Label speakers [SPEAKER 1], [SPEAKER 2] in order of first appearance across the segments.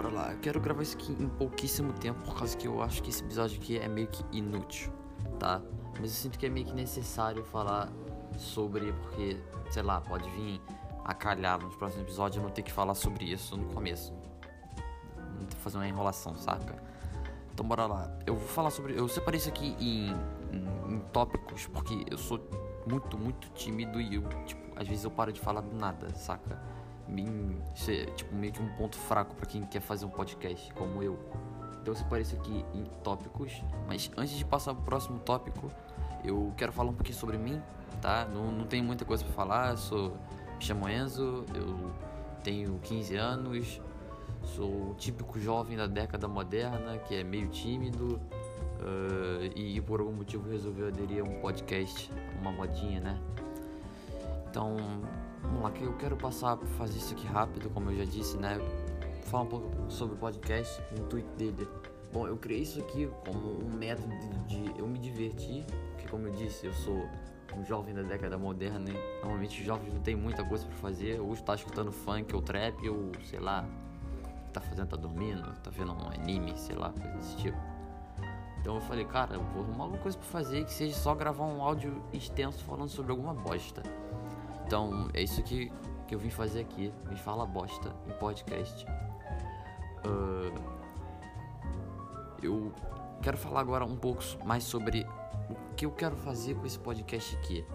[SPEAKER 1] bora lá. Eu quero gravar isso aqui em pouquíssimo tempo, por causa que eu acho que esse episódio aqui é meio que inútil, tá? Mas eu sinto que é meio que necessário falar sobre, porque, sei lá, pode vir a calhar nos próximos episódios eu não ter que falar sobre isso no começo. Não ter que fazer uma enrolação, saca? Então bora lá. Eu vou falar sobre. Eu separei isso aqui em, em, em tópicos, porque eu sou muito, muito tímido e eu, tipo, às vezes eu paro de falar do nada, saca? Bem, isso é, tipo, meio que um ponto fraco para quem quer fazer um podcast, como eu. Então separei isso aqui em tópicos, mas antes de passar pro próximo tópico, eu quero falar um pouquinho sobre mim, tá? Não, não tenho muita coisa para falar, sou. Me chamo Enzo, eu tenho 15 anos, sou o típico jovem da década moderna que é meio tímido uh, e por algum motivo resolveu aderir a um podcast, uma modinha, né? Então, vamos lá, que eu quero passar para fazer isso aqui rápido, como eu já disse, né? Falar um pouco sobre o podcast, o intuito dele. Bom, eu criei isso aqui como um método de, de eu me divertir, porque como eu disse, eu sou um jovem da década moderna, né? Normalmente os jovens não tem muita coisa para fazer, ou está escutando funk ou trap, ou sei lá, tá fazendo, tá dormindo, tá vendo um anime, sei lá, coisa desse tipo. Então eu falei, cara, eu vou arrumar alguma coisa pra fazer que seja só gravar um áudio extenso falando sobre alguma bosta. Então é isso que, que eu vim fazer aqui, me fala bosta em podcast. Uh, eu quero falar agora um pouco mais sobre o que eu quero fazer com esse podcast aqui,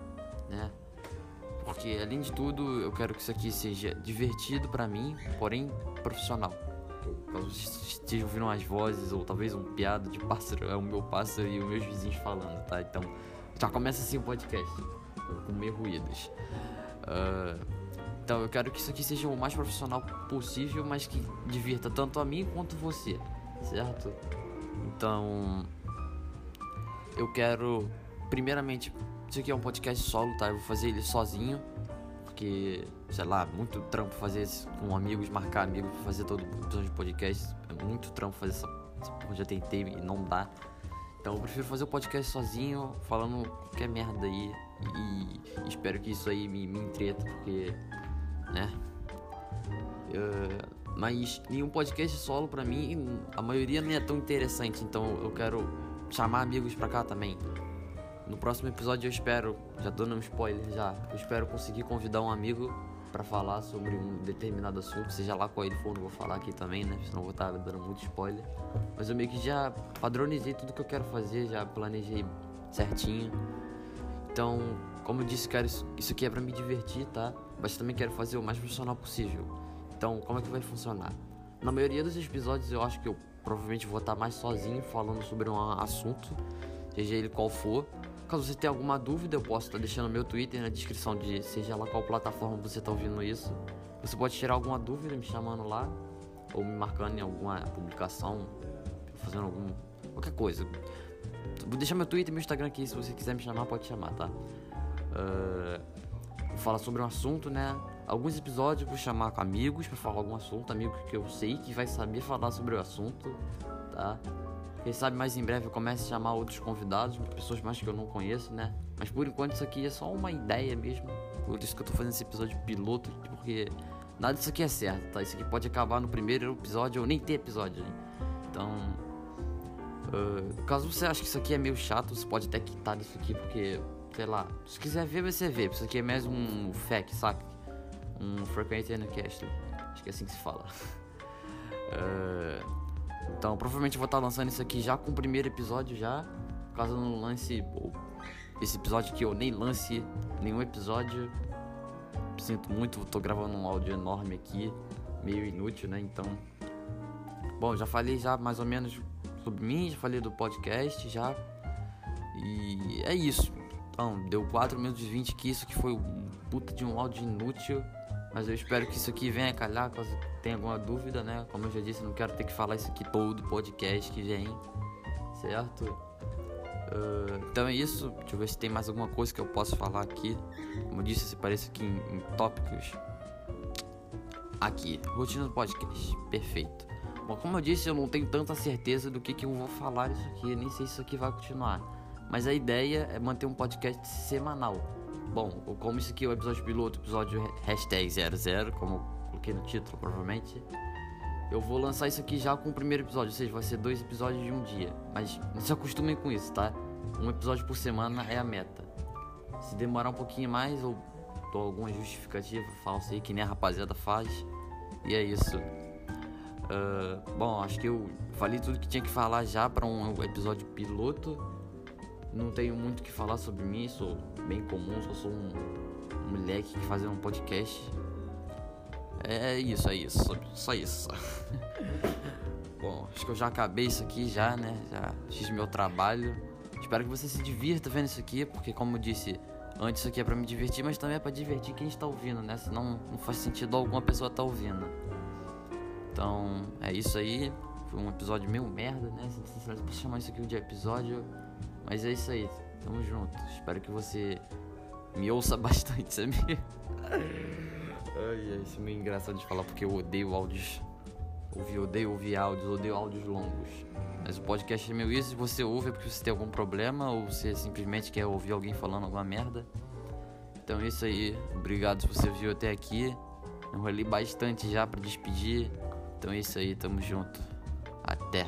[SPEAKER 1] né? Porque além de tudo, eu quero que isso aqui seja divertido para mim, porém profissional. Caso esteja ouvindo umas vozes ou talvez um piado de pássaro, é o meu pássaro e os meus vizinhos falando, tá? Então já começa assim o podcast, meio ruídos. Uh, então eu quero que isso aqui seja o mais profissional possível, mas que divirta tanto a mim quanto você, certo? Então eu quero, primeiramente, isso aqui é um podcast solo, tá? Eu vou fazer ele sozinho, porque, sei lá, muito trampo fazer isso com amigos, marcar amigos, fazer todo o podcast. É muito trampo fazer essa, essa porra, já tentei e não dá. Então eu prefiro fazer o podcast sozinho, falando qualquer merda aí. E espero que isso aí me, me entreta, porque, né? Uh, mas nenhum podcast solo pra mim, a maioria não é tão interessante. Então eu quero chamar amigos pra cá também. No próximo episódio eu espero, já dando um spoiler já, eu espero conseguir convidar um amigo para falar sobre um determinado assunto, seja lá qual ele for, não vou falar aqui também, né? Senão vou estar dando muito spoiler. Mas eu meio que já padronizei tudo que eu quero fazer, já planejei certinho. Então, como eu disse, cara, isso, isso aqui é para me divertir, tá? Mas também quero fazer o mais profissional possível. Então, como é que vai funcionar? Na maioria dos episódios eu acho que eu provavelmente vou estar mais sozinho falando sobre um assunto, seja ele qual for. Caso você tenha alguma dúvida, eu posso estar deixando meu Twitter na descrição de seja lá qual plataforma você está ouvindo isso. Você pode tirar alguma dúvida me chamando lá ou me marcando em alguma publicação, fazendo algum qualquer coisa. Vou deixar meu Twitter e meu Instagram aqui, se você quiser me chamar, pode chamar, tá? Uh, vou falar sobre um assunto, né? Alguns episódios vou chamar com amigos para falar algum assunto, amigos que eu sei que vai saber falar sobre o assunto, tá? Quem sabe mais em breve eu comece a chamar outros convidados, pessoas mais que eu não conheço, né? Mas por enquanto isso aqui é só uma ideia mesmo. Por isso que eu tô fazendo esse episódio piloto, porque nada disso aqui é certo, tá? Isso aqui pode acabar no primeiro episódio ou nem ter episódio. Hein? Então, uh, caso você ache que isso aqui é meio chato, você pode até quitar isso aqui, porque, sei lá, se quiser ver, você vê. Isso aqui é mais um FAQ, saca? Um Frequent Cast. Acho que é assim que se fala. Uh, então, provavelmente vou estar lançando isso aqui já com o primeiro episódio já. Caso eu não lance esse episódio que eu nem lance nenhum episódio. Sinto muito, tô gravando um áudio enorme aqui, meio inútil, né? Então, bom, já falei já mais ou menos sobre mim, já falei do podcast já. E é isso. Então, deu 4 minutos e 20 que isso que foi um puta de um áudio inútil. Mas eu espero que isso aqui venha calhar, caso tenha alguma dúvida, né? Como eu já disse, não quero ter que falar isso aqui todo podcast que vem, certo? Uh, então é isso. Deixa eu ver se tem mais alguma coisa que eu possa falar aqui. Como eu disse, se parece aqui em, em tópicos. Aqui, rotina do podcast. Perfeito. Bom, como eu disse, eu não tenho tanta certeza do que, que eu vou falar isso aqui. nem sei se isso aqui vai continuar. Mas a ideia é manter um podcast semanal. Bom, como isso aqui é o episódio piloto, episódio hashtag 00, como eu coloquei no título, provavelmente. eu vou lançar isso aqui já com o primeiro episódio, ou seja, vai ser dois episódios de um dia. Mas não se acostumem com isso, tá? Um episódio por semana é a meta. Se demorar um pouquinho mais, eu dou alguma justificativa falsa aí, que nem a rapaziada faz. E é isso. Uh, bom, acho que eu falei tudo que tinha que falar já para um episódio piloto. Não tenho muito o que falar sobre mim, sou bem comum, só sou um, moleque que faz um podcast. É isso, é isso, só isso. Bom, acho que eu já acabei isso aqui já, né? Já fiz meu trabalho. Espero que você se divirta vendo isso aqui, porque como eu disse, antes isso aqui é para me divertir, mas também é para divertir quem está ouvindo, né? Senão não faz sentido alguma pessoa estar tá ouvindo. Então, é isso aí. Foi um episódio meio merda, né? Se posso chamar isso aqui de episódio. Mas é isso aí. Tamo junto. Espero que você me ouça bastante, sabe? Ai, isso é meio engraçado de falar porque eu odeio áudios. Ouvir, odeio ouvir áudios, odeio áudios longos. Mas o podcast é meio isso, se você ouve é porque você tem algum problema ou você simplesmente quer ouvir alguém falando alguma merda. Então é isso aí. Obrigado se você viu até aqui. Enrolei bastante já para despedir. Então é isso aí, tamo junto. Até.